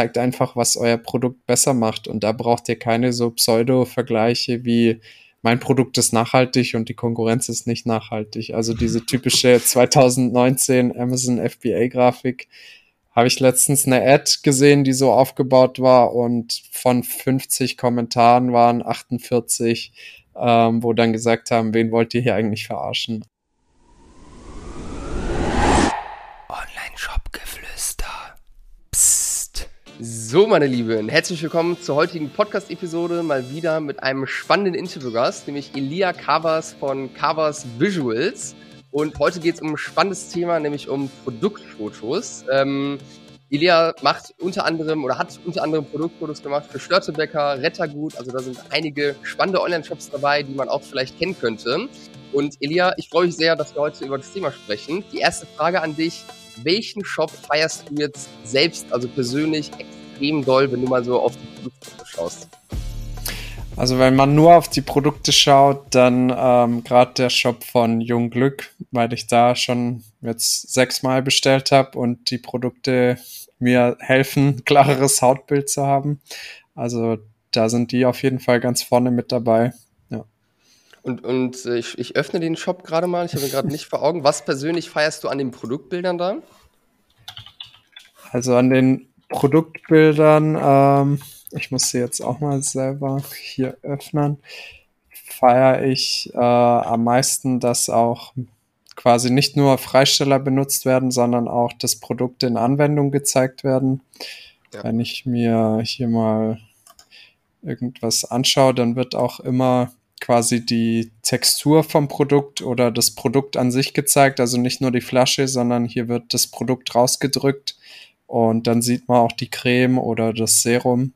zeigt einfach, was euer Produkt besser macht. Und da braucht ihr keine so Pseudo-Vergleiche wie mein Produkt ist nachhaltig und die Konkurrenz ist nicht nachhaltig. Also diese typische 2019 Amazon FBA-Grafik habe ich letztens eine Ad gesehen, die so aufgebaut war und von 50 Kommentaren waren 48, ähm, wo dann gesagt haben, wen wollt ihr hier eigentlich verarschen? So, meine Lieben, herzlich willkommen zur heutigen Podcast-Episode. Mal wieder mit einem spannenden Interviewgast, nämlich Elia Kavas von Kavas Visuals. Und heute geht es um ein spannendes Thema, nämlich um Produktfotos. Ähm, Elia macht unter anderem oder hat unter anderem Produktfotos gemacht für Störtebecker, Rettergut. Also da sind einige spannende Online-Shops dabei, die man auch vielleicht kennen könnte. Und Elia, ich freue mich sehr, dass wir heute über das Thema sprechen. Die erste Frage an dich welchen Shop feierst du jetzt selbst, also persönlich, extrem doll, wenn du mal so auf die Produkte schaust? Also wenn man nur auf die Produkte schaut, dann ähm, gerade der Shop von Jung Glück, weil ich da schon jetzt sechsmal bestellt habe und die Produkte mir helfen, klareres Hautbild zu haben. Also da sind die auf jeden Fall ganz vorne mit dabei. Und, und äh, ich, ich öffne den Shop gerade mal, ich habe ihn gerade nicht vor Augen. Was persönlich feierst du an den Produktbildern da? Also an den Produktbildern, ähm, ich muss sie jetzt auch mal selber hier öffnen, feiere ich äh, am meisten, dass auch quasi nicht nur Freisteller benutzt werden, sondern auch das Produkt in Anwendung gezeigt werden. Ja. Wenn ich mir hier mal irgendwas anschaue, dann wird auch immer quasi die Textur vom Produkt oder das Produkt an sich gezeigt, also nicht nur die Flasche, sondern hier wird das Produkt rausgedrückt und dann sieht man auch die Creme oder das Serum.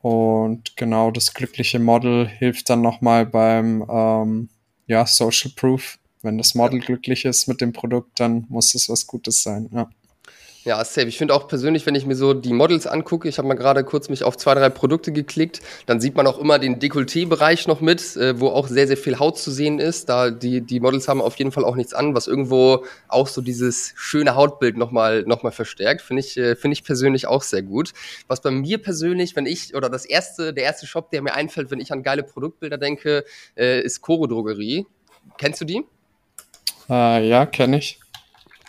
Und genau das glückliche Model hilft dann nochmal beim ähm, ja, Social Proof. Wenn das Model glücklich ist mit dem Produkt, dann muss es was Gutes sein. Ja. Ja, safe. Ich finde auch persönlich, wenn ich mir so die Models angucke, ich habe mal gerade kurz mich auf zwei, drei Produkte geklickt, dann sieht man auch immer den Dekolleté-Bereich noch mit, äh, wo auch sehr, sehr viel Haut zu sehen ist. Da die, die Models haben auf jeden Fall auch nichts an, was irgendwo auch so dieses schöne Hautbild nochmal noch mal verstärkt. Finde ich, äh, finde ich persönlich auch sehr gut. Was bei mir persönlich, wenn ich, oder das erste, der erste Shop, der mir einfällt, wenn ich an geile Produktbilder denke, äh, ist Coro Drogerie. Kennst du die? Äh, ja, kenne ich.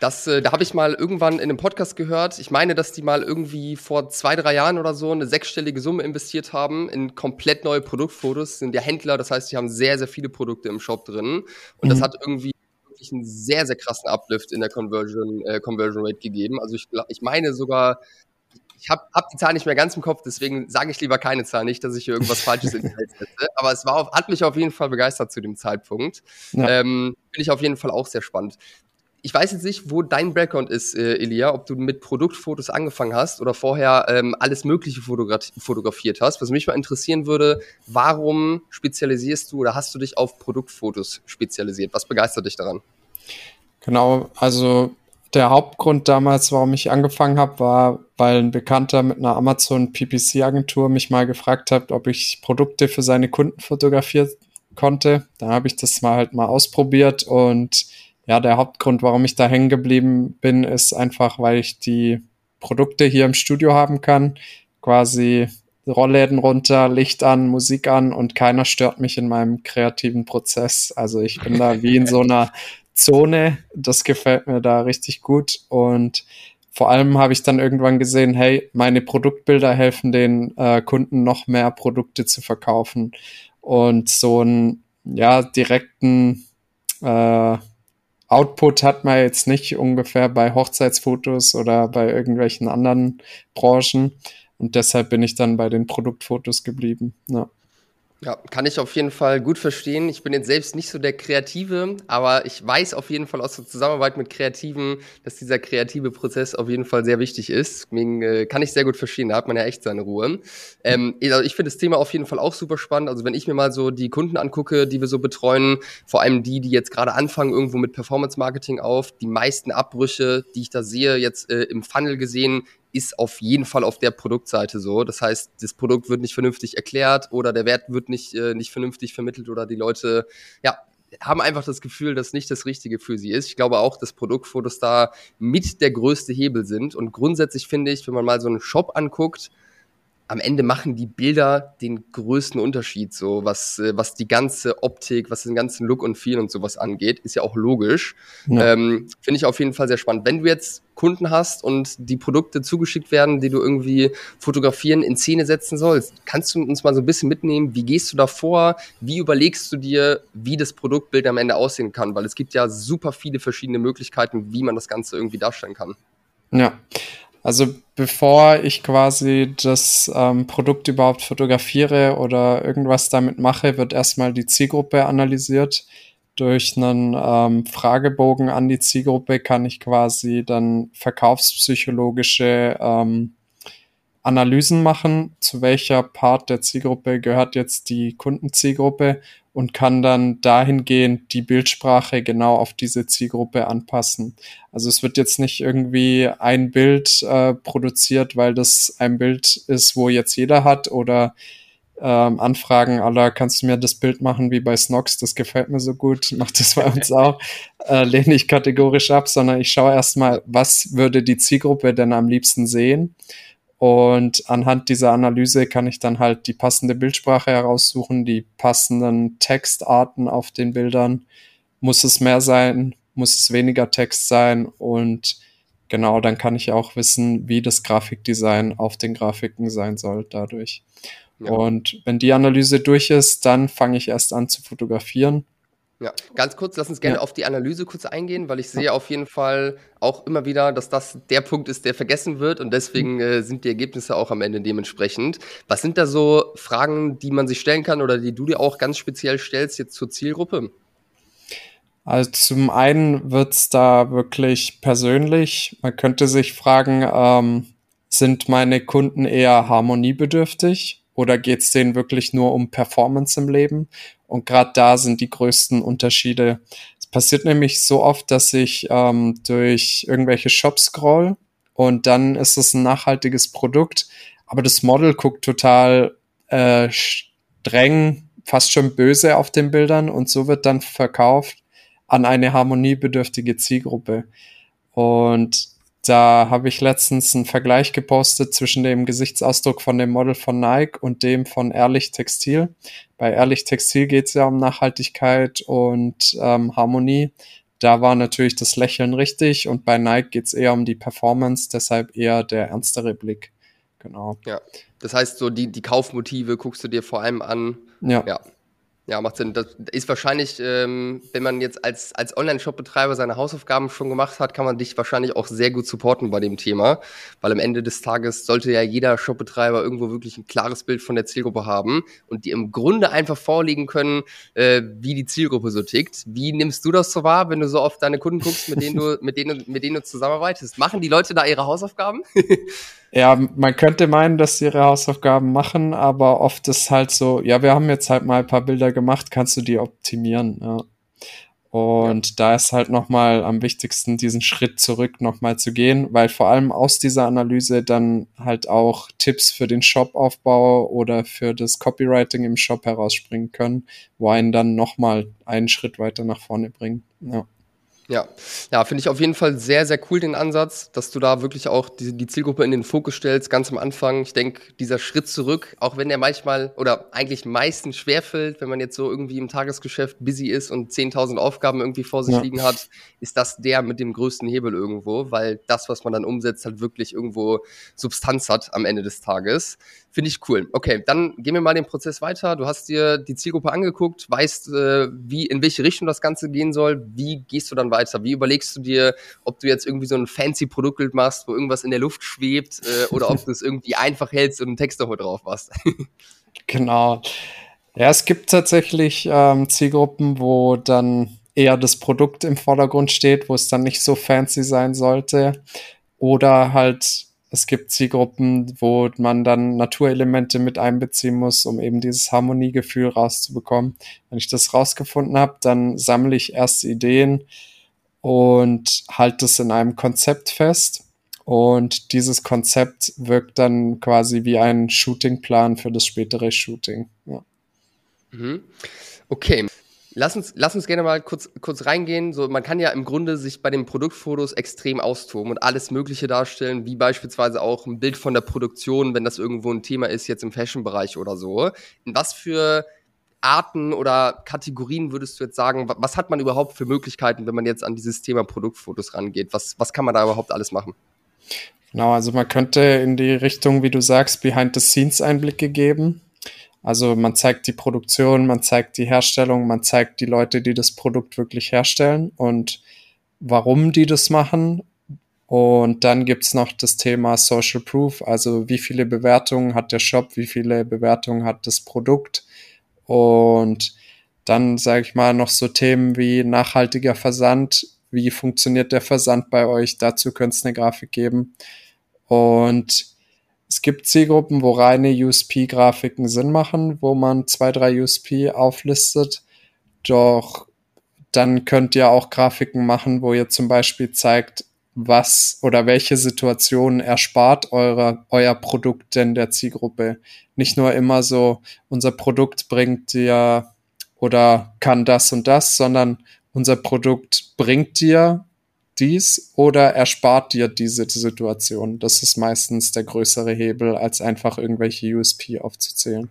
Das, äh, da habe ich mal irgendwann in einem Podcast gehört. Ich meine, dass die mal irgendwie vor zwei, drei Jahren oder so eine sechsstellige Summe investiert haben in komplett neue Produktfotos. Sind ja Händler, das heißt, die haben sehr, sehr viele Produkte im Shop drin. Und mhm. das hat irgendwie wirklich einen sehr, sehr krassen Uplift in der Conversion, äh, Conversion Rate gegeben. Also ich, ich meine sogar, ich habe hab die Zahl nicht mehr ganz im Kopf, deswegen sage ich lieber keine Zahl, nicht, dass ich hier irgendwas Falsches in die Welt setze. Aber es war auf, hat mich auf jeden Fall begeistert zu dem Zeitpunkt. Ja. Ähm, Finde ich auf jeden Fall auch sehr spannend ich weiß jetzt nicht, wo dein Background ist, äh, Elia, ob du mit Produktfotos angefangen hast oder vorher ähm, alles Mögliche fotogra fotografiert hast. Was mich mal interessieren würde, warum spezialisierst du oder hast du dich auf Produktfotos spezialisiert? Was begeistert dich daran? Genau, also der Hauptgrund damals, warum ich angefangen habe, war, weil ein Bekannter mit einer Amazon PPC-Agentur mich mal gefragt hat, ob ich Produkte für seine Kunden fotografieren konnte. Dann habe ich das mal halt mal ausprobiert und ja, der Hauptgrund, warum ich da hängen geblieben bin, ist einfach, weil ich die Produkte hier im Studio haben kann. Quasi Rollläden runter, Licht an, Musik an und keiner stört mich in meinem kreativen Prozess. Also ich bin da wie in so einer Zone. Das gefällt mir da richtig gut. Und vor allem habe ich dann irgendwann gesehen, hey, meine Produktbilder helfen den äh, Kunden noch mehr Produkte zu verkaufen. Und so einen ja, direkten äh, Output hat man jetzt nicht ungefähr bei Hochzeitsfotos oder bei irgendwelchen anderen Branchen. Und deshalb bin ich dann bei den Produktfotos geblieben. Ja. Ja, kann ich auf jeden Fall gut verstehen. Ich bin jetzt selbst nicht so der Kreative, aber ich weiß auf jeden Fall aus der Zusammenarbeit mit Kreativen, dass dieser kreative Prozess auf jeden Fall sehr wichtig ist. Deswegen äh, kann ich sehr gut verstehen, da hat man ja echt seine Ruhe. Ähm, also ich finde das Thema auf jeden Fall auch super spannend. Also wenn ich mir mal so die Kunden angucke, die wir so betreuen, vor allem die, die jetzt gerade anfangen irgendwo mit Performance Marketing auf, die meisten Abbrüche, die ich da sehe, jetzt äh, im Funnel gesehen, ist auf jeden Fall auf der Produktseite so. Das heißt, das Produkt wird nicht vernünftig erklärt oder der Wert wird nicht, äh, nicht vernünftig vermittelt oder die Leute, ja, haben einfach das Gefühl, dass nicht das Richtige für sie ist. Ich glaube auch, dass Produktfotos da mit der größte Hebel sind. Und grundsätzlich finde ich, wenn man mal so einen Shop anguckt, am Ende machen die Bilder den größten Unterschied, so was, äh, was die ganze Optik, was den ganzen Look und Feel und sowas angeht, ist ja auch logisch. Ja. Ähm, Finde ich auf jeden Fall sehr spannend. Wenn du jetzt Kunden hast und die Produkte zugeschickt werden, die du irgendwie fotografieren, in Szene setzen sollst, kannst du uns mal so ein bisschen mitnehmen, wie gehst du da vor, wie überlegst du dir, wie das Produktbild am Ende aussehen kann, weil es gibt ja super viele verschiedene Möglichkeiten, wie man das Ganze irgendwie darstellen kann. Ja, also bevor ich quasi das ähm, Produkt überhaupt fotografiere oder irgendwas damit mache, wird erstmal die Zielgruppe analysiert. Durch einen ähm, Fragebogen an die Zielgruppe kann ich quasi dann verkaufspsychologische ähm, Analysen machen, zu welcher Part der Zielgruppe gehört jetzt die Kundenzielgruppe und kann dann dahingehend die Bildsprache genau auf diese Zielgruppe anpassen. Also es wird jetzt nicht irgendwie ein Bild äh, produziert, weil das ein Bild ist, wo jetzt jeder hat oder ähm, Anfragen aller, kannst du mir das Bild machen wie bei Snox, das gefällt mir so gut, macht das bei uns auch, äh, lehne ich kategorisch ab, sondern ich schaue erstmal, was würde die Zielgruppe denn am liebsten sehen und anhand dieser Analyse kann ich dann halt die passende Bildsprache heraussuchen, die passenden Textarten auf den Bildern. Muss es mehr sein? Muss es weniger Text sein? Und genau, dann kann ich auch wissen, wie das Grafikdesign auf den Grafiken sein soll dadurch. Ja. Und wenn die Analyse durch ist, dann fange ich erst an zu fotografieren ja, ganz kurz, lass uns gerne ja. auf die Analyse kurz eingehen, weil ich sehe auf jeden Fall auch immer wieder, dass das der Punkt ist, der vergessen wird und deswegen äh, sind die Ergebnisse auch am Ende dementsprechend. Was sind da so Fragen, die man sich stellen kann oder die du dir auch ganz speziell stellst jetzt zur Zielgruppe? Also zum einen wird's da wirklich persönlich. Man könnte sich fragen, ähm, sind meine Kunden eher harmoniebedürftig oder geht's denen wirklich nur um Performance im Leben? Und gerade da sind die größten Unterschiede. Es passiert nämlich so oft, dass ich ähm, durch irgendwelche Shops scroll und dann ist es ein nachhaltiges Produkt, aber das Model guckt total äh, streng, fast schon böse auf den Bildern und so wird dann verkauft an eine harmoniebedürftige Zielgruppe. Und da habe ich letztens einen Vergleich gepostet zwischen dem Gesichtsausdruck von dem Model von Nike und dem von Ehrlich Textil. Bei Ehrlich Textil geht es ja um Nachhaltigkeit und ähm, Harmonie. Da war natürlich das Lächeln richtig und bei Nike geht es eher um die Performance, deshalb eher der ernstere Blick. Genau. Ja, das heißt, so die, die Kaufmotive guckst du dir vor allem an. Ja. ja. Ja, macht Sinn. Das ist wahrscheinlich, ähm, wenn man jetzt als, als Online-Shop-Betreiber seine Hausaufgaben schon gemacht hat, kann man dich wahrscheinlich auch sehr gut supporten bei dem Thema. Weil am Ende des Tages sollte ja jeder Shop-Betreiber irgendwo wirklich ein klares Bild von der Zielgruppe haben und die im Grunde einfach vorlegen können, äh, wie die Zielgruppe so tickt. Wie nimmst du das so wahr, wenn du so oft deine Kunden guckst, mit denen du, mit denen, mit denen du zusammenarbeitest? Machen die Leute da ihre Hausaufgaben? Ja, man könnte meinen, dass sie ihre Hausaufgaben machen, aber oft ist halt so, ja, wir haben jetzt halt mal ein paar Bilder gemacht, kannst du die optimieren, ja. Und ja. da ist halt nochmal am wichtigsten, diesen Schritt zurück nochmal zu gehen, weil vor allem aus dieser Analyse dann halt auch Tipps für den Shopaufbau oder für das Copywriting im Shop herausspringen können, wo einen dann nochmal einen Schritt weiter nach vorne bringen. Ja. Ja, ja, finde ich auf jeden Fall sehr, sehr cool den Ansatz, dass du da wirklich auch die, die Zielgruppe in den Fokus stellst, ganz am Anfang. Ich denke, dieser Schritt zurück, auch wenn der manchmal oder eigentlich meistens schwerfällt, wenn man jetzt so irgendwie im Tagesgeschäft busy ist und 10.000 Aufgaben irgendwie vor sich ja. liegen hat, ist das der mit dem größten Hebel irgendwo, weil das, was man dann umsetzt, halt wirklich irgendwo Substanz hat am Ende des Tages. Finde ich cool. Okay, dann gehen wir mal den Prozess weiter. Du hast dir die Zielgruppe angeguckt, weißt, äh, wie, in welche Richtung das Ganze gehen soll. Wie gehst du dann weiter? Wie überlegst du dir, ob du jetzt irgendwie so ein fancy Produktbild machst, wo irgendwas in der Luft schwebt, äh, oder ob du es irgendwie einfach hältst und einen Text nochmal drauf machst? genau. Ja, es gibt tatsächlich ähm, Zielgruppen, wo dann eher das Produkt im Vordergrund steht, wo es dann nicht so fancy sein sollte. Oder halt es gibt Zielgruppen, wo man dann Naturelemente mit einbeziehen muss, um eben dieses Harmoniegefühl rauszubekommen. Wenn ich das rausgefunden habe, dann sammle ich erste Ideen und halte es in einem Konzept fest. Und dieses Konzept wirkt dann quasi wie ein Shootingplan für das spätere Shooting. Ja. Mhm. Okay. Lass uns, lass uns gerne mal kurz, kurz reingehen. So, man kann ja im Grunde sich bei den Produktfotos extrem austoben und alles Mögliche darstellen, wie beispielsweise auch ein Bild von der Produktion, wenn das irgendwo ein Thema ist, jetzt im Fashion-Bereich oder so. In was für Arten oder Kategorien würdest du jetzt sagen, was hat man überhaupt für Möglichkeiten, wenn man jetzt an dieses Thema Produktfotos rangeht? Was, was kann man da überhaupt alles machen? Genau, also man könnte in die Richtung, wie du sagst, Behind-the-Scenes-Einblicke geben. Also man zeigt die Produktion, man zeigt die Herstellung, man zeigt die Leute, die das Produkt wirklich herstellen und warum die das machen. Und dann gibt's noch das Thema Social Proof, also wie viele Bewertungen hat der Shop, wie viele Bewertungen hat das Produkt. Und dann sage ich mal noch so Themen wie nachhaltiger Versand, wie funktioniert der Versand bei euch, dazu könnte es eine Grafik geben. Und es gibt Zielgruppen, wo reine USP-Grafiken Sinn machen, wo man zwei, drei USP auflistet. Doch dann könnt ihr auch Grafiken machen, wo ihr zum Beispiel zeigt, was oder welche Situationen erspart eure, euer Produkt denn der Zielgruppe. Nicht nur immer so, unser Produkt bringt dir oder kann das und das, sondern unser Produkt bringt dir dies oder erspart dir diese Situation. Das ist meistens der größere Hebel, als einfach irgendwelche USP aufzuzählen.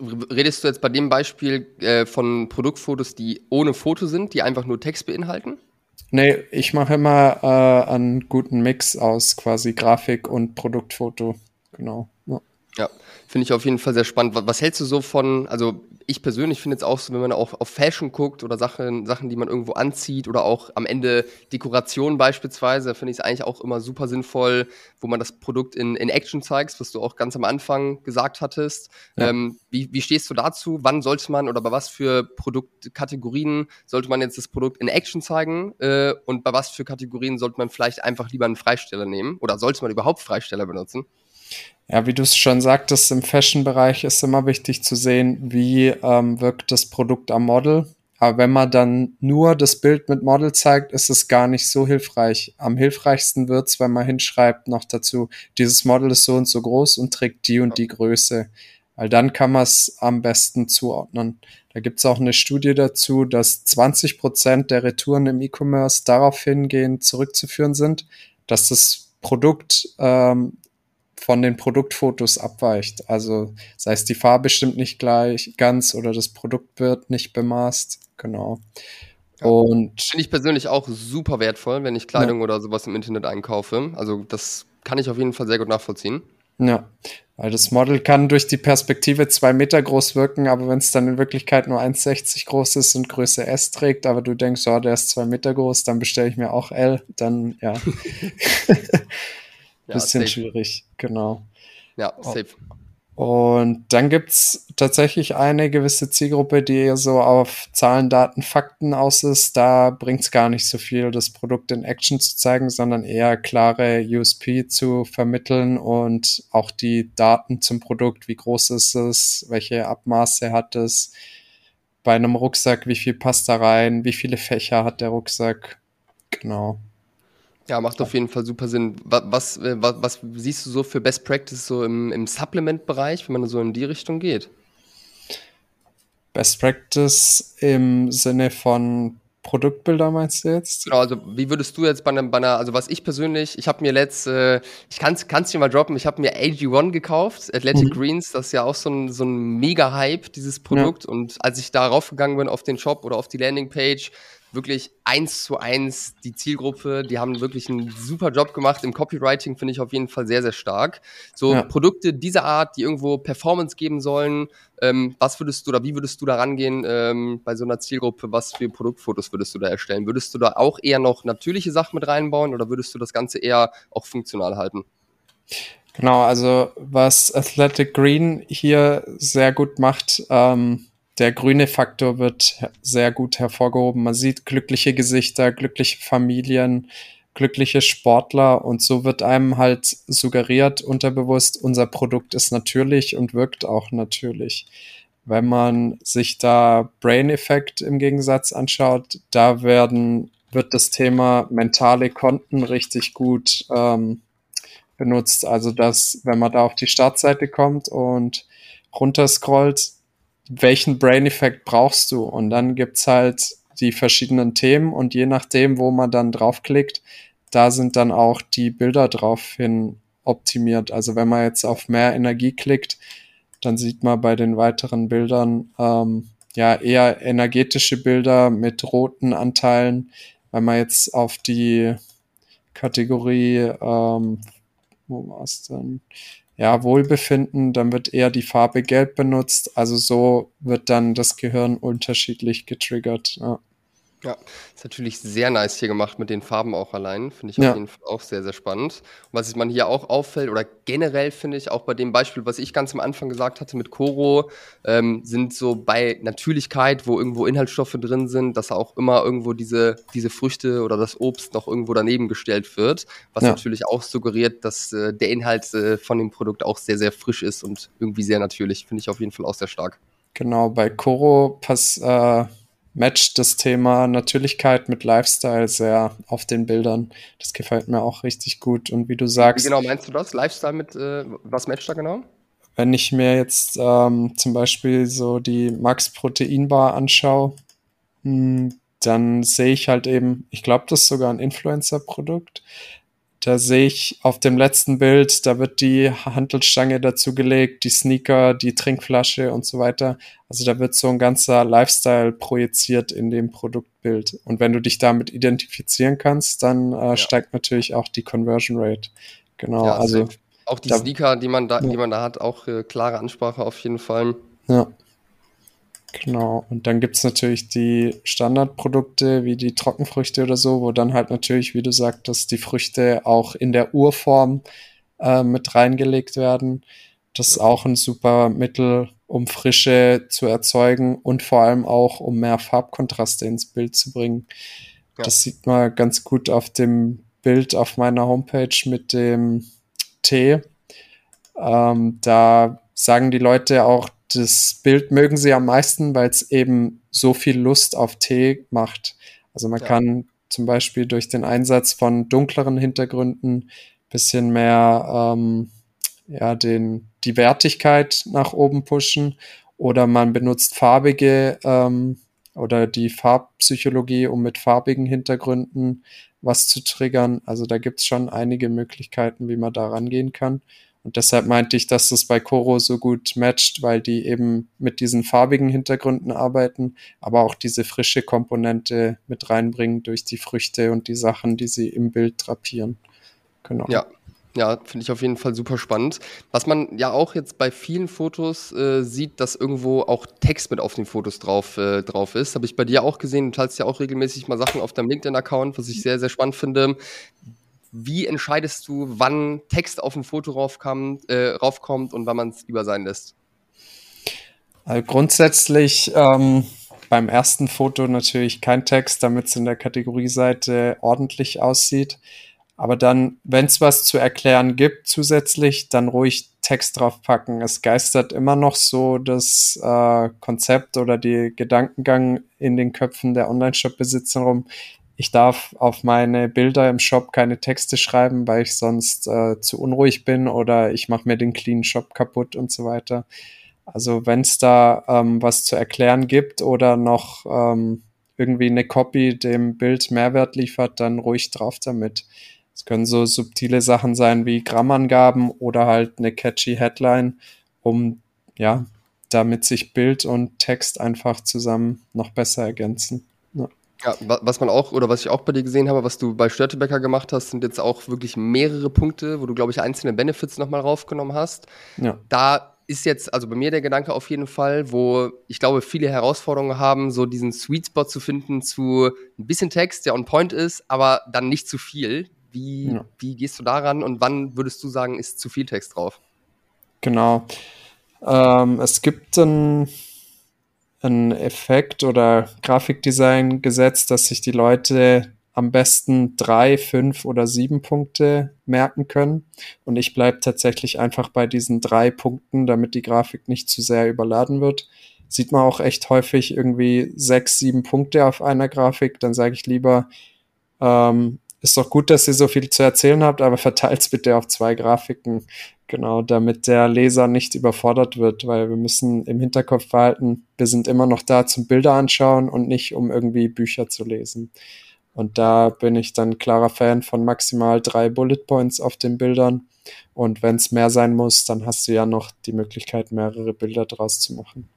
Redest du jetzt bei dem Beispiel äh, von Produktfotos, die ohne Foto sind, die einfach nur Text beinhalten? Nee, ich mache immer äh, einen guten Mix aus quasi Grafik und Produktfoto. Genau. Ja, ja finde ich auf jeden Fall sehr spannend. Was hältst du so von, also ich persönlich finde jetzt auch so, wenn man auch auf Fashion guckt oder Sachen, Sachen, die man irgendwo anzieht oder auch am Ende Dekoration beispielsweise, finde ich es eigentlich auch immer super sinnvoll, wo man das Produkt in, in Action zeigt, was du auch ganz am Anfang gesagt hattest. Ja. Ähm, wie, wie stehst du dazu? Wann sollte man oder bei was für Produktkategorien sollte man jetzt das Produkt in Action zeigen? Äh, und bei was für Kategorien sollte man vielleicht einfach lieber einen Freisteller nehmen? Oder sollte man überhaupt Freisteller benutzen? Ja, wie du es schon sagtest, im Fashion-Bereich ist immer wichtig zu sehen, wie ähm, wirkt das Produkt am Model. Aber wenn man dann nur das Bild mit Model zeigt, ist es gar nicht so hilfreich. Am hilfreichsten wird's, wenn man hinschreibt noch dazu, dieses Model ist so und so groß und trägt die und die Größe. Weil dann kann man es am besten zuordnen. Da gibt's auch eine Studie dazu, dass 20 Prozent der Retouren im E-Commerce darauf hingehen, zurückzuführen sind, dass das Produkt ähm, von den Produktfotos abweicht. Also sei es die Farbe stimmt nicht gleich ganz oder das Produkt wird nicht bemaßt. Genau. Ja, und finde ich persönlich auch super wertvoll, wenn ich Kleidung ja. oder sowas im Internet einkaufe. Also das kann ich auf jeden Fall sehr gut nachvollziehen. Ja, weil das Model kann durch die Perspektive zwei Meter groß wirken, aber wenn es dann in Wirklichkeit nur 1,60 groß ist und Größe S trägt, aber du denkst, oh, der ist zwei Meter groß, dann bestelle ich mir auch L, dann ja. Ja, Bisschen safe. schwierig, genau. Ja, safe. Und dann gibt's tatsächlich eine gewisse Zielgruppe, die so auf Zahlen, Daten, Fakten aus ist. Da bringt's gar nicht so viel, das Produkt in Action zu zeigen, sondern eher klare USP zu vermitteln und auch die Daten zum Produkt, wie groß ist es, welche Abmaße hat es, bei einem Rucksack, wie viel passt da rein, wie viele Fächer hat der Rucksack. Genau. Ja, macht auf jeden Fall super Sinn. Was, was, was, siehst du so für Best Practice so im, im Supplement-Bereich, wenn man so in die Richtung geht? Best Practice im Sinne von Produktbilder meinst du jetzt? Genau, also wie würdest du jetzt bei einem Banner, also was ich persönlich, ich habe mir letzt, äh, ich kann es dir mal droppen, ich habe mir AG1 gekauft, Athletic mhm. Greens, das ist ja auch so ein, so ein Mega-Hype, dieses Produkt. Ja. Und als ich da raufgegangen bin auf den Shop oder auf die Landingpage, wirklich eins zu eins die Zielgruppe. Die haben wirklich einen super Job gemacht. Im Copywriting finde ich auf jeden Fall sehr, sehr stark. So ja. Produkte dieser Art, die irgendwo Performance geben sollen, ähm, was würdest du oder wie würdest du da rangehen ähm, bei so einer Zielgruppe? Was für Produktfotos würdest du da erstellen? Würdest du da auch eher noch natürliche Sachen mit reinbauen oder würdest du das Ganze eher auch funktional halten? Genau, also was Athletic Green hier sehr gut macht, ähm, der grüne Faktor wird sehr gut hervorgehoben. Man sieht glückliche Gesichter, glückliche Familien, glückliche Sportler und so wird einem halt suggeriert unterbewusst, unser Produkt ist natürlich und wirkt auch natürlich. Wenn man sich da Brain Effect im Gegensatz anschaut, da werden, wird das Thema mentale Konten richtig gut ähm, benutzt. Also dass, wenn man da auf die Startseite kommt und runterscrollt, welchen Brain-Effekt brauchst du? Und dann gibt's halt die verschiedenen Themen und je nachdem, wo man dann draufklickt, da sind dann auch die Bilder drauf hin optimiert. Also wenn man jetzt auf mehr Energie klickt, dann sieht man bei den weiteren Bildern ähm, ja eher energetische Bilder mit roten Anteilen. Wenn man jetzt auf die Kategorie, ähm, wo war es denn? Ja, Wohlbefinden, dann wird eher die Farbe Gelb benutzt. Also so wird dann das Gehirn unterschiedlich getriggert. Ja. Ja, ist natürlich sehr nice hier gemacht mit den Farben auch allein. Finde ich auf Ja. jeden Fall auch sehr, sehr spannend. Und was man hier auch auffällt, oder generell finde ich auch bei dem Beispiel, was ich ganz am Anfang gesagt hatte mit Koro, ähm, sind so bei Natürlichkeit, wo irgendwo Inhaltsstoffe drin sind, dass auch immer irgendwo diese, diese Früchte oder das Obst noch irgendwo daneben gestellt wird, was Ja. natürlich auch suggeriert, dass äh, der Inhalt äh, von dem Produkt auch sehr, sehr frisch ist und irgendwie sehr natürlich. Finde ich auf jeden Fall auch sehr stark. Genau, bei Koro pass, äh, matcht das Thema Natürlichkeit mit Lifestyle sehr auf den Bildern. Das gefällt mir auch richtig gut. Und wie du Wie sagst, genau meinst du das? Lifestyle mit, äh, was matcht da genau? wenn ich mir jetzt ähm, zum Beispiel so die Max Protein Bar anschaue, hm, dann sehe ich halt eben, ich glaube, das ist sogar ein Influencer-Produkt. Da sehe ich auf dem letzten Bild, da wird die Hantelstange dazugelegt, die Sneaker, die Trinkflasche und so weiter. Also da wird so ein ganzer Lifestyle projiziert in dem Produktbild. Und wenn du dich damit identifizieren kannst, dann äh, steigt natürlich auch die Conversion Rate. Genau, Ja, also safe. Auch die da- Sneaker, die man da, Ja. die man da hat, auch äh, klare Ansprache auf jeden Fall. Ja. Genau. Und dann gibt's natürlich die Standardprodukte wie die Trockenfrüchte oder so, wo dann halt natürlich, wie du sagtest, die Früchte auch in der Urform äh, mit reingelegt werden. Das ist auch ein super Mittel, um Frische zu erzeugen und vor allem auch, um mehr Farbkontraste ins Bild zu bringen. Ja. Das sieht man ganz gut auf dem Bild auf meiner Homepage mit dem Tee. Ähm, da sagen die Leute auch, das Bild mögen sie am meisten, weil es eben so viel Lust auf Tee macht. Also man Ja. kann zum Beispiel durch den Einsatz von dunkleren Hintergründen bisschen mehr ähm, ja, den, die Wertigkeit nach oben pushen oder man benutzt farbige ähm, oder die Farbpsychologie, um mit farbigen Hintergründen was zu triggern. Also da gibt's schon einige Möglichkeiten, wie man da rangehen kann. Und deshalb meinte ich, dass das bei Koro so gut matcht, weil die eben mit diesen farbigen Hintergründen arbeiten, aber auch diese frische Komponente mit reinbringen durch die Früchte und die Sachen, die sie im Bild drapieren. Genau. Ja, ja, finde ich auf jeden Fall super spannend. Was man ja auch jetzt bei vielen Fotos äh, sieht, dass irgendwo auch Text mit auf den Fotos drauf, äh, drauf ist. Habe ich bei dir auch gesehen. Du teilst ja auch regelmäßig mal Sachen auf deinem LinkedIn-Account, was ich sehr, sehr spannend finde. Wie entscheidest du, wann Text auf ein Foto raufkommt, äh, raufkommt und wann man es lieber sein lässt? Also grundsätzlich ähm, beim ersten Foto natürlich kein Text, damit es in der Kategorieseite ordentlich aussieht. Aber dann, wenn es was zu erklären gibt zusätzlich, dann ruhig Text draufpacken. Es geistert immer noch so das äh, Konzept oder die Gedankengang in den Köpfen der Online-Shop-Besitzer rum. Ich darf auf meine Bilder im Shop keine Texte schreiben, weil ich sonst äh, zu unruhig bin oder ich mache mir den clean Shop kaputt und so weiter. Also wenn es da ähm, was zu erklären gibt oder noch ähm, irgendwie eine Copy dem Bild Mehrwert liefert, dann ruhig drauf damit. Es können so subtile Sachen sein wie Grammangaben oder halt eine catchy Headline, um ja, damit sich Bild und Text einfach zusammen noch besser ergänzen. Ja. Ja, wa- was man auch, oder was ich auch bei dir gesehen habe, was du bei Störtebecker gemacht hast, sind jetzt auch wirklich mehrere Punkte, wo du, glaube ich, einzelne Benefits nochmal raufgenommen hast. Ja. Da ist jetzt, also bei mir der Gedanke auf jeden Fall, wo ich glaube, viele Herausforderungen haben, so diesen Sweet Spot zu finden zu ein bisschen Text, der on point ist, aber dann nicht zu viel. Wie, Ja. wie gehst du daran und wann würdest du sagen, ist zu viel Text drauf? Genau. Ähm, es gibt einen, einen Effekt oder Grafikdesign-Gesetz, dass sich die Leute am besten drei, fünf oder sieben Punkte merken können. Und ich bleibe tatsächlich einfach bei diesen drei Punkten, damit die Grafik nicht zu sehr überladen wird. Sieht man auch echt häufig irgendwie sechs, sieben Punkte auf einer Grafik. Dann sage ich lieber, ähm, ist doch gut, dass ihr so viel zu erzählen habt, aber verteilt bitte auf zwei Grafiken. Genau, damit der Leser nicht überfordert wird, weil wir müssen im Hinterkopf behalten, wir sind immer noch da zum Bilder anschauen und nicht um irgendwie Bücher zu lesen. Und da bin ich dann klarer Fan von maximal drei Bullet Points auf den Bildern. Und wenn es mehr sein muss, dann hast du ja noch die Möglichkeit, mehrere Bilder draus zu machen.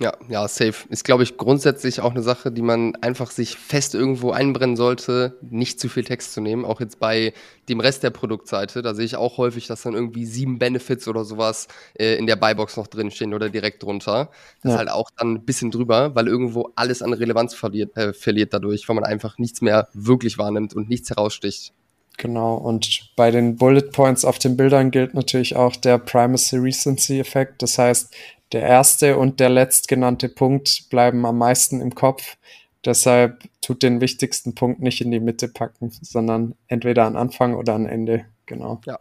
Ja, ja, safe. Ist, glaube ich, grundsätzlich auch eine Sache, die man einfach sich fest irgendwo einbrennen sollte, nicht zu viel Text zu nehmen. Auch jetzt bei dem Rest der Produktseite, da sehe ich auch häufig, dass dann irgendwie sieben Benefits oder sowas äh, in der Buybox noch drinstehen oder direkt drunter. Das ja. ist halt auch dann ein bisschen drüber, weil irgendwo alles an Relevanz verliert, äh, verliert dadurch, weil man einfach nichts mehr wirklich wahrnimmt und nichts heraussticht. Genau, und bei den Bullet Points auf den Bildern gilt natürlich auch der Primacy Recency Effekt. Das heißt, der erste und der letztgenannte Punkt bleiben am meisten im Kopf. Deshalb tut den wichtigsten Punkt nicht in die Mitte packen, sondern entweder an Anfang oder an Ende. Genau. Ja,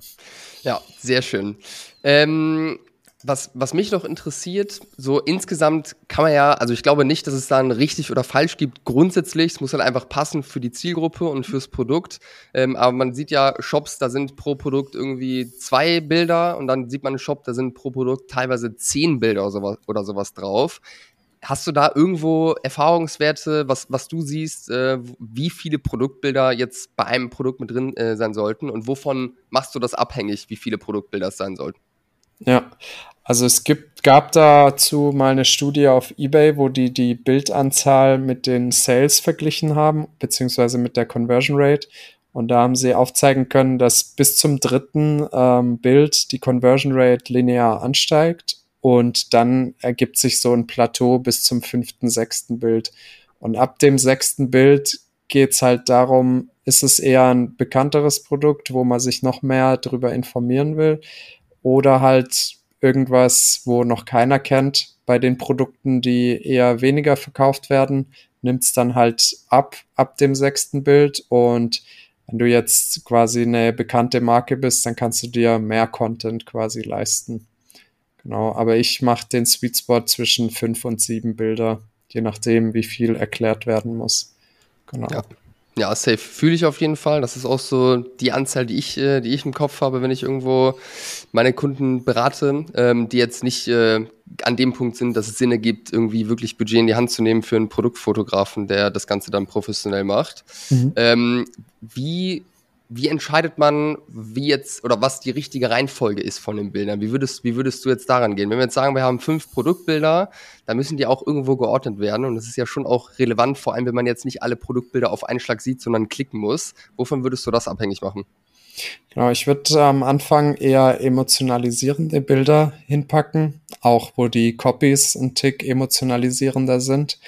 ja sehr schön. Ähm, was, was mich noch interessiert, so insgesamt kann man ja, also ich glaube nicht, dass es da ein richtig oder falsch gibt. Grundsätzlich, es muss halt einfach passen für die Zielgruppe und fürs Produkt. Ähm, aber man sieht ja Shops, da sind pro Produkt irgendwie zwei Bilder und dann sieht man einen Shop, da sind pro Produkt teilweise zehn Bilder oder sowas, oder sowas drauf. Hast du da irgendwo Erfahrungswerte, was, was du siehst, äh, wie viele Produktbilder jetzt bei einem Produkt mit drin äh, sein sollten und wovon machst du das abhängig, wie viele Produktbilder es sein sollten? Ja, also es gibt, gab dazu mal eine Studie auf eBay, wo die die Bildanzahl mit den Sales verglichen haben, beziehungsweise mit der Conversion Rate. Und da haben sie aufzeigen können, dass bis zum dritten ähm, Bild die Conversion Rate linear ansteigt und dann ergibt sich so ein Plateau bis zum fünften, sechsten Bild. Und ab dem sechsten Bild geht's halt darum, ist es eher ein bekannteres Produkt, wo man sich noch mehr darüber informieren will oder halt irgendwas, wo noch keiner kennt. Bei den Produkten, die eher weniger verkauft werden, nimmt es dann halt ab, ab dem sechsten Bild. Und wenn du jetzt quasi eine bekannte Marke bist, dann kannst du dir mehr Content quasi leisten. Genau, aber ich mache den Sweet Spot zwischen fünf und sieben Bilder, je nachdem, wie viel erklärt werden muss. Genau. Ja. Ja, safe fühle ich auf jeden Fall. Das ist auch so die Anzahl, die ich, äh, die ich im Kopf habe, wenn ich irgendwo meine Kunden berate, ähm, die jetzt nicht äh, an dem Punkt sind, dass es Sinn ergibt, irgendwie wirklich Budget in die Hand zu nehmen für einen Produktfotografen, der das Ganze dann professionell macht. Mhm. Ähm, wie wie entscheidet man, wie jetzt oder was die richtige Reihenfolge ist von den Bildern? Wie würdest, wie würdest du jetzt daran gehen? Wenn wir jetzt sagen, wir haben fünf Produktbilder, dann müssen die auch irgendwo geordnet werden. Und das ist ja schon auch relevant, vor allem wenn man jetzt nicht alle Produktbilder auf einen Schlag sieht, sondern klicken muss. Wovon würdest du das abhängig machen? Genau, ich würde am Anfang eher emotionalisierende Bilder hinpacken, auch wo die Copies ein Tick emotionalisierender sind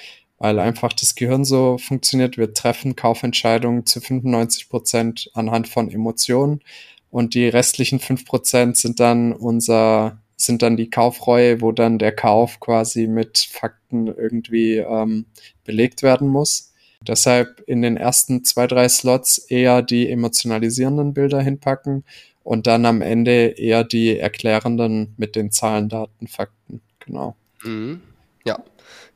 weil einfach das Gehirn so funktioniert. Wir treffen Kaufentscheidungen zu 95 Prozent anhand von Emotionen und die restlichen fünf Prozent sind dann unser sind dann die Kaufreue, wo dann der Kauf quasi mit Fakten irgendwie ähm, belegt werden muss. Deshalb in den ersten zwei, drei Slots eher die emotionalisierenden Bilder hinpacken und dann am Ende eher die erklärenden mit den Zahlen, Daten, Fakten. Genau. Mhm. Ja,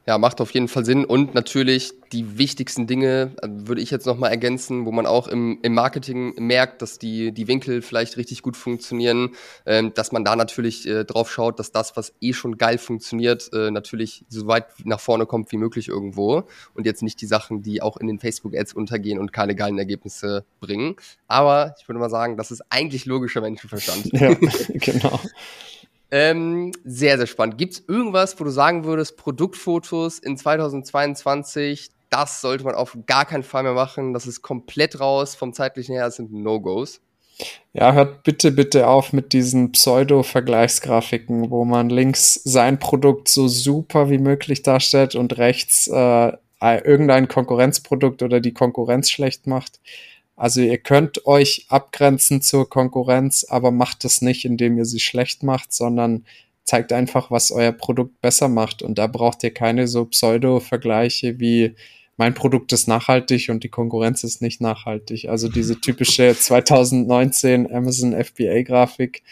ja, macht auf jeden Fall Sinn. Und natürlich die wichtigsten Dinge, äh, würde ich jetzt nochmal ergänzen, wo man auch im, im Marketing merkt, dass die, die Winkel vielleicht richtig gut funktionieren, ähm, dass man da natürlich äh, drauf schaut, dass das, was eh schon geil funktioniert, äh, natürlich so weit nach vorne kommt wie möglich irgendwo. Und jetzt nicht die Sachen, die auch in den Facebook-Ads untergehen und keine geilen Ergebnisse bringen. Aber ich würde mal sagen, das ist eigentlich logischer Menschenverstand. Ja, genau. Ähm, sehr, sehr spannend. Gibt es irgendwas, wo du sagen würdest, Produktfotos in 2022, das sollte man auf gar keinen Fall mehr machen. Das ist komplett raus vom zeitlichen her, das sind No-Gos. Ja, hört bitte, bitte auf mit diesen Pseudo-Vergleichsgrafiken, wo man links sein Produkt so super wie möglich darstellt und rechts äh, irgendein Konkurrenzprodukt oder die Konkurrenz schlecht macht. Also ihr könnt euch abgrenzen zur Konkurrenz, aber macht es nicht, indem ihr sie schlecht macht, sondern zeigt einfach, was euer Produkt besser macht. Und da braucht ihr keine so Pseudo-Vergleiche wie mein Produkt ist nachhaltig und die Konkurrenz ist nicht nachhaltig. Also diese typische 2019 Amazon FBA-Grafik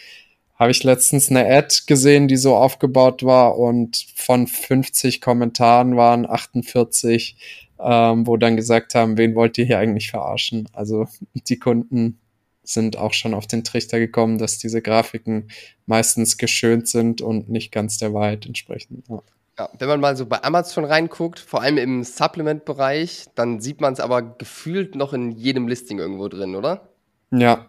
habe ich letztens eine Ad gesehen, die so aufgebaut war und von 50 Kommentaren waren 48 ähm, wo dann gesagt haben, wen wollt ihr hier eigentlich verarschen? Also die Kunden sind auch schon auf den Trichter gekommen, dass diese Grafiken meistens geschönt sind und nicht ganz der Wahrheit entsprechen. Ja. Ja, wenn man mal so bei Amazon reinguckt, vor allem im Supplement-Bereich, dann sieht man es aber gefühlt noch in jedem Listing irgendwo drin, oder? Ja.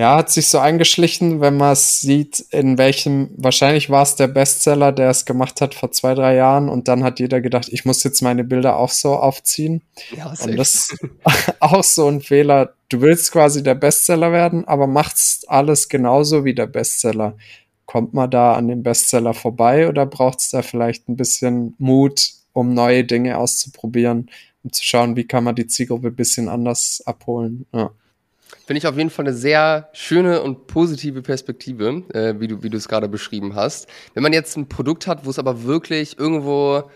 Ja, hat sich so eingeschlichen, wenn man es sieht, in welchem, wahrscheinlich war es der Bestseller, der es gemacht hat vor zwei, drei Jahren und dann hat jeder gedacht, ich muss jetzt meine Bilder auch so aufziehen. Ja, und das ist auch so ein Fehler. Du willst quasi der Bestseller werden, aber machst alles genauso wie der Bestseller. Kommt man da an dem Bestseller vorbei oder braucht es da vielleicht ein bisschen Mut, um neue Dinge auszuprobieren, um zu schauen, wie kann man die Zielgruppe ein bisschen anders abholen? Ja. Finde ich auf jeden Fall eine sehr schöne und positive Perspektive, äh, wie du wie es gerade beschrieben hast. Wenn man jetzt ein Produkt hat, wo es aber wirklich irgendwo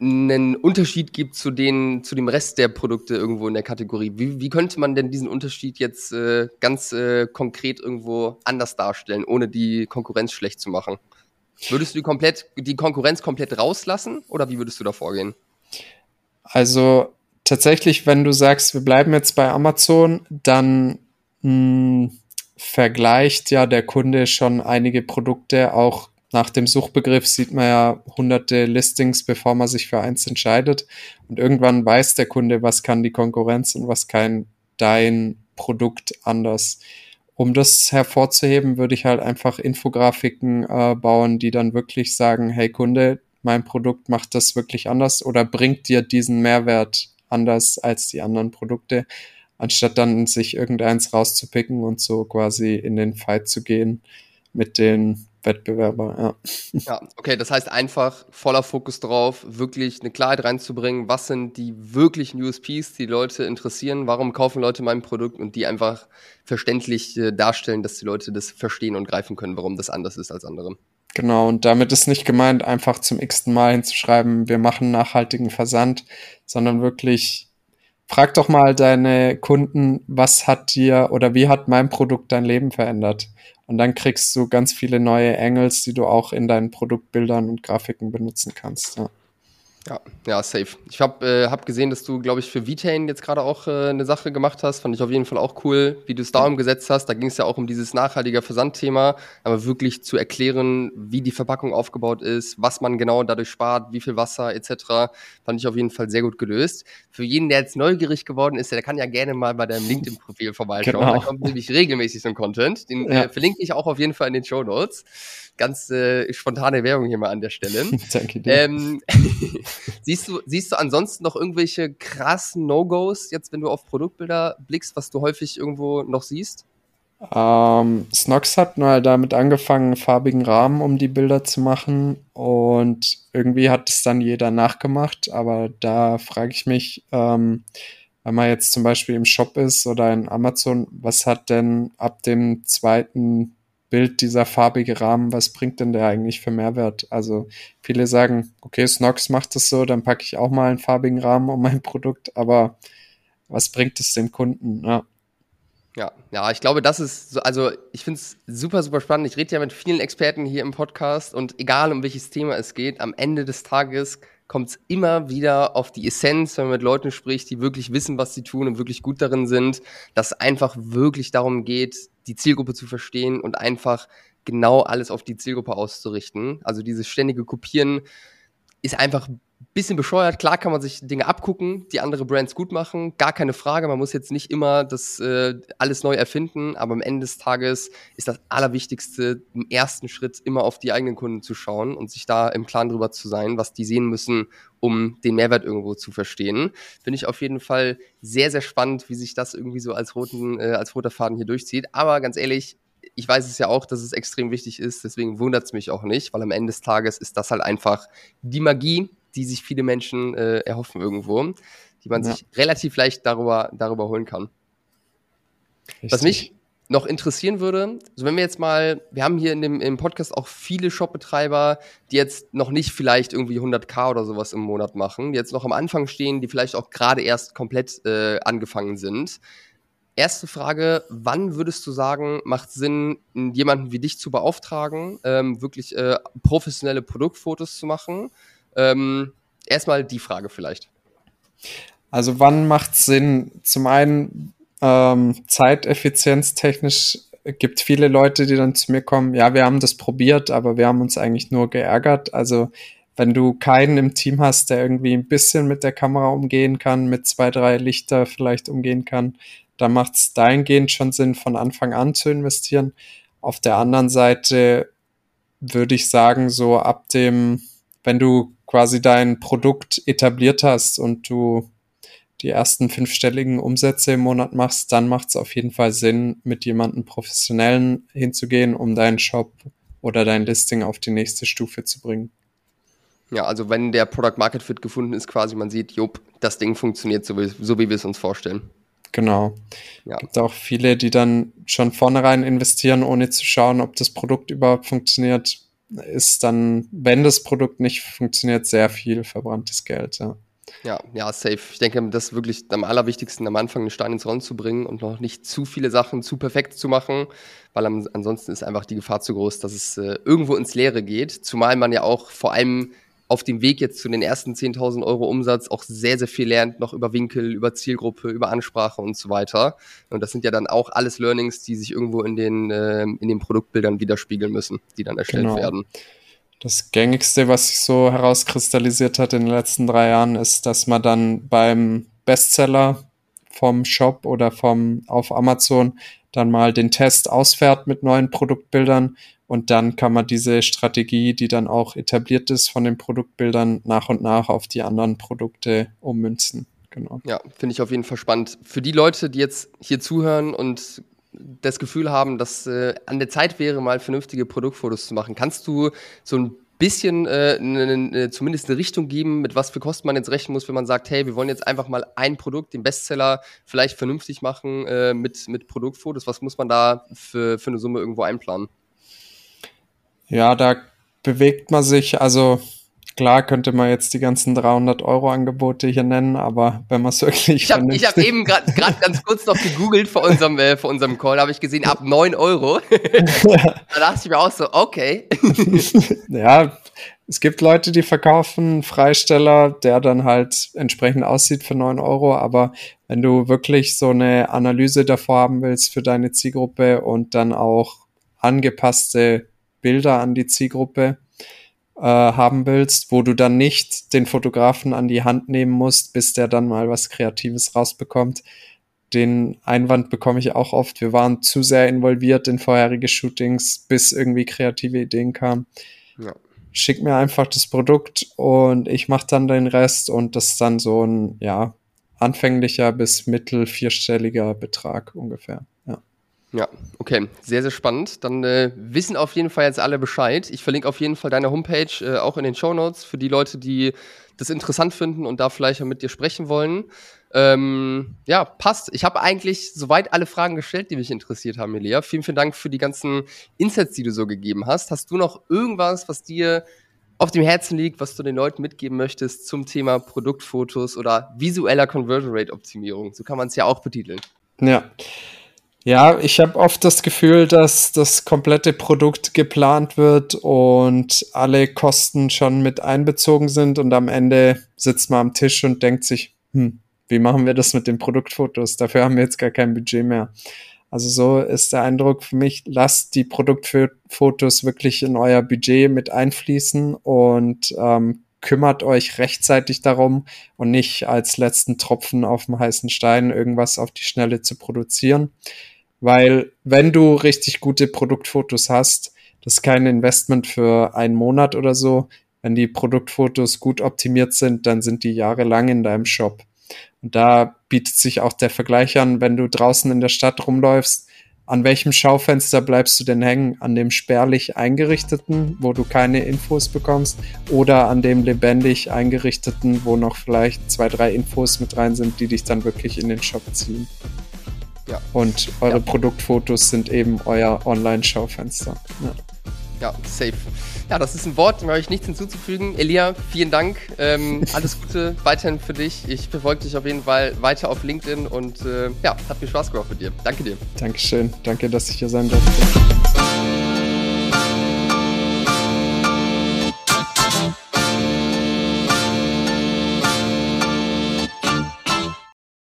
einen Unterschied gibt zu, den, zu dem Rest der Produkte irgendwo in der Kategorie. Wie, wie könnte man denn diesen Unterschied jetzt äh, ganz äh, konkret irgendwo anders darstellen, ohne die Konkurrenz schlecht zu machen? Würdest du die, komplett, die Konkurrenz komplett rauslassen oder wie würdest du da vorgehen? Also tatsächlich, wenn du sagst, wir bleiben jetzt bei Amazon, dann mh, hm, vergleicht ja der Kunde schon einige Produkte auch nach dem Suchbegriff sieht man ja hunderte Listings, bevor man sich für eins entscheidet. Und irgendwann weiß der Kunde, was kann die Konkurrenz und was kann dein Produkt anders. Um das hervorzuheben, würde ich halt einfach Infografiken äh, bauen, die dann wirklich sagen, hey Kunde, mein Produkt macht das wirklich anders oder bringt dir diesen Mehrwert anders als die anderen Produkte, anstatt dann sich irgendeins rauszupicken und so quasi in den Fight zu gehen mit den Wettbewerber, ja. Ja, okay, das heißt einfach voller Fokus drauf, wirklich eine Klarheit reinzubringen, was sind die wirklichen USPs, die Leute interessieren, warum kaufen Leute mein Produkt und die einfach verständlich äh, darstellen, dass die Leute das verstehen und greifen können, warum das anders ist als andere. Genau, und damit ist nicht gemeint, einfach zum x-ten Mal hinzuschreiben, wir machen nachhaltigen Versand, sondern wirklich frag doch mal deine Kunden, was hat dir oder wie hat mein Produkt dein Leben verändert? Und dann kriegst du ganz viele neue Angles, die du auch in deinen Produktbildern und Grafiken benutzen kannst. Ja. Ja, ja, safe. Ich habe äh, hab gesehen, dass du, glaube ich, für Vitain jetzt gerade auch äh, eine Sache gemacht hast. Fand ich auf jeden Fall auch cool, wie du es da umgesetzt hast. Da ging es ja auch um dieses nachhaltige Versandthema, aber wirklich zu erklären, wie die Verpackung aufgebaut ist, was man genau dadurch spart, wie viel Wasser etc. Fand ich auf jeden Fall sehr gut gelöst. Für jeden, der jetzt neugierig geworden ist, der kann ja gerne mal bei deinem LinkedIn-Profil vorbeischauen. Genau. Da kommt nämlich regelmäßig so ein Content. Den ja. äh, verlinke ich auch auf jeden Fall in den Show Notes ganz äh, spontane Werbung hier mal an der Stelle. Danke dir. Ähm, siehst, du, siehst du ansonsten noch irgendwelche krassen No-Gos, jetzt wenn du auf Produktbilder blickst, was du häufig irgendwo noch siehst? Ähm, Snox hat mal damit angefangen, einen farbigen Rahmen um die Bilder zu machen und irgendwie hat es dann jeder nachgemacht, aber da frage ich mich, ähm, wenn man jetzt zum Beispiel im Shop ist oder in Amazon, was hat denn ab dem zweiten Bild dieser farbige Rahmen, was bringt denn der eigentlich für Mehrwert? Also viele sagen, okay, Snox macht das so, dann packe ich auch mal einen farbigen Rahmen um mein Produkt, aber was bringt es dem Kunden? Ja. Ja, ja, ich glaube, das ist so, also ich finde es super, super spannend. Ich rede ja mit vielen Experten hier im Podcast und egal um welches Thema es geht, am Ende des Tages kommt es immer wieder auf die Essenz, wenn man mit Leuten spricht, die wirklich wissen, was sie tun und wirklich gut darin sind, dass einfach wirklich darum geht, die Zielgruppe zu verstehen und einfach genau alles auf die Zielgruppe auszurichten. Also dieses ständige Kopieren ist einfach bisschen bescheuert. Klar kann man sich Dinge abgucken, die andere Brands gut machen, gar keine Frage. Man muss jetzt nicht immer das äh, alles neu erfinden, aber am Ende des Tages ist das Allerwichtigste, im ersten Schritt immer auf die eigenen Kunden zu schauen und sich da im Klaren drüber zu sein, was die sehen müssen, um den Mehrwert irgendwo zu verstehen. Finde ich auf jeden Fall sehr, sehr spannend, wie sich das irgendwie so als, roten, äh, als roter Faden hier durchzieht. Aber ganz ehrlich, ich weiß es ja auch, dass es extrem wichtig ist, deswegen wundert es mich auch nicht, weil am Ende des Tages ist das halt einfach die Magie, die sich viele Menschen äh, erhoffen irgendwo, die man ja. sich relativ leicht darüber, darüber holen kann. Richtig. Was mich noch interessieren würde, so wenn wir jetzt mal, wir haben hier in dem im Podcast auch viele Shopbetreiber, die jetzt noch nicht vielleicht irgendwie 100k oder sowas im Monat machen, die jetzt noch am Anfang stehen, die vielleicht auch gerade erst komplett äh, angefangen sind. Erste Frage, wann würdest du sagen, macht Sinn, jemanden wie dich zu beauftragen, ähm, wirklich äh, professionelle Produktfotos zu machen? Ähm, erstmal die Frage vielleicht. Also wann macht Sinn? Zum einen ähm, zeiteffizienztechnisch gibt viele Leute, die dann zu mir kommen, ja, wir haben das probiert, aber wir haben uns eigentlich nur geärgert. Also wenn du keinen im Team hast, der irgendwie ein bisschen mit der Kamera umgehen kann, mit zwei, drei Lichter vielleicht umgehen kann, dann macht es dahingehend schon Sinn, von Anfang an zu investieren. Auf der anderen Seite würde ich sagen, so ab dem, wenn du quasi dein Produkt etabliert hast und du die ersten fünfstelligen Umsätze im Monat machst, dann macht es auf jeden Fall Sinn, mit jemandem Professionellen hinzugehen, um deinen Shop oder dein Listing auf die nächste Stufe zu bringen. Ja, also wenn der Product Market Fit gefunden ist, quasi man sieht, jupp, das Ding funktioniert so wie, so, wie wir es uns vorstellen. Genau. Ja. Gibt auch viele, die dann schon vornherein investieren, ohne zu schauen, ob das Produkt überhaupt funktioniert. Ist dann, wenn das Produkt nicht funktioniert, sehr viel verbranntes Geld. Ja. Ja, ja, safe. Ich denke, das ist wirklich am allerwichtigsten, am Anfang einen Stein ins Rollen zu bringen und noch nicht zu viele Sachen zu perfekt zu machen, weil ansonsten ist einfach die Gefahr zu groß, dass es äh, irgendwo ins Leere geht. Zumal man ja auch vor allem auf dem Weg jetzt zu den ersten 10.000 Euro Umsatz auch sehr, sehr viel lernt, noch über Winkel, über Zielgruppe, über Ansprache und so weiter. Und das sind ja dann auch alles Learnings, die sich irgendwo in den, äh, in den Produktbildern widerspiegeln müssen, die dann erstellt genau. werden. Das gängigste, was sich so herauskristallisiert hat in den letzten drei Jahren, ist, dass man dann beim Bestseller vom Shop oder vom auf Amazon dann mal den Test ausfährt mit neuen Produktbildern und dann kann man diese Strategie, die dann auch etabliert ist von den Produktbildern, nach und nach auf die anderen Produkte ummünzen. Genau. Ja, finde ich auf jeden Fall spannend. Für die Leute, die jetzt hier zuhören und das Gefühl haben, dass äh, an der Zeit wäre, mal vernünftige Produktfotos zu machen, kannst du so ein bisschen äh, ne, ne, zumindest eine Richtung geben, mit was für Kosten man jetzt rechnen muss, wenn man sagt, hey, wir wollen jetzt einfach mal ein Produkt, den Bestseller, vielleicht vernünftig machen äh, mit, mit Produktfotos. Was muss man da für, für eine Summe irgendwo einplanen? Ja, da bewegt man sich, also Klar könnte man jetzt die ganzen 300 Euro Angebote hier nennen, aber wenn man es wirklich Ich habe hab eben gerade ganz kurz noch gegoogelt vor unserem, äh, vor unserem Call, habe ich gesehen, ab 9 Euro. da dachte ich mir auch so, okay. ja, es gibt Leute, die verkaufen Freisteller, der dann halt entsprechend aussieht für 9 Euro, aber wenn du wirklich so eine Analyse davor haben willst für deine Zielgruppe und dann auch angepasste Bilder an die Zielgruppe, äh, haben willst, wo du dann nicht den Fotografen an die Hand nehmen musst, bis der dann mal was Kreatives rausbekommt. Den Einwand bekomme ich auch oft. Wir waren zu sehr involviert in vorherige Shootings, bis irgendwie kreative Ideen kamen. Ja. Schick mir einfach das Produkt und ich mache dann den Rest und das ist dann so ein, ja, anfänglicher bis mittel vierstelliger Betrag ungefähr. Ja. Okay, sehr, sehr spannend. Dann äh, wissen auf jeden Fall jetzt alle Bescheid. Ich verlinke auf jeden Fall deine Homepage äh, auch in den Show Notes für die Leute, die das interessant finden und da vielleicht mit dir sprechen wollen. Ähm, ja, passt. Ich habe eigentlich soweit alle Fragen gestellt, die mich interessiert haben, Elia. Vielen, vielen Dank für die ganzen Insights, die du so gegeben hast. Hast du noch irgendwas, was dir auf dem Herzen liegt, was du den Leuten mitgeben möchtest zum Thema Produktfotos oder visueller Conversion Rate Optimierung? So kann man es ja auch betiteln. Ja. Ja, ich habe oft das Gefühl, dass das komplette Produkt geplant wird und alle Kosten schon mit einbezogen sind und am Ende sitzt man am Tisch und denkt sich, hm, wie machen wir das mit den Produktfotos? Dafür haben wir jetzt gar kein Budget mehr. Also so ist der Eindruck für mich, lasst die Produktfotos wirklich in euer Budget mit einfließen und ähm, kümmert euch rechtzeitig darum und nicht als letzten Tropfen auf dem heißen Stein irgendwas auf die Schnelle zu produzieren. Weil wenn du richtig gute Produktfotos hast, das ist kein Investment für einen Monat oder so. Wenn die Produktfotos gut optimiert sind, dann sind die jahrelang in deinem Shop. Und da bietet sich auch der Vergleich an, wenn du draußen in der Stadt rumläufst, an welchem Schaufenster bleibst du denn hängen? An dem spärlich eingerichteten, wo du keine Infos bekommst, oder an dem lebendig eingerichteten, wo noch vielleicht zwei, drei Infos mit rein sind, die dich dann wirklich in den Shop ziehen? Ja. Und eure ja. Produktfotos sind eben euer Online-Schaufenster. Ja. ja, safe. Ja, das ist ein Wort, dem habe ich nichts hinzuzufügen. Elia, vielen Dank. Ähm, alles Gute weiterhin für dich. Ich verfolge dich auf jeden Fall weiter auf LinkedIn und äh, ja, hat viel Spaß gemacht mit dir. Danke dir. Dankeschön. Danke, dass ich hier sein durfte.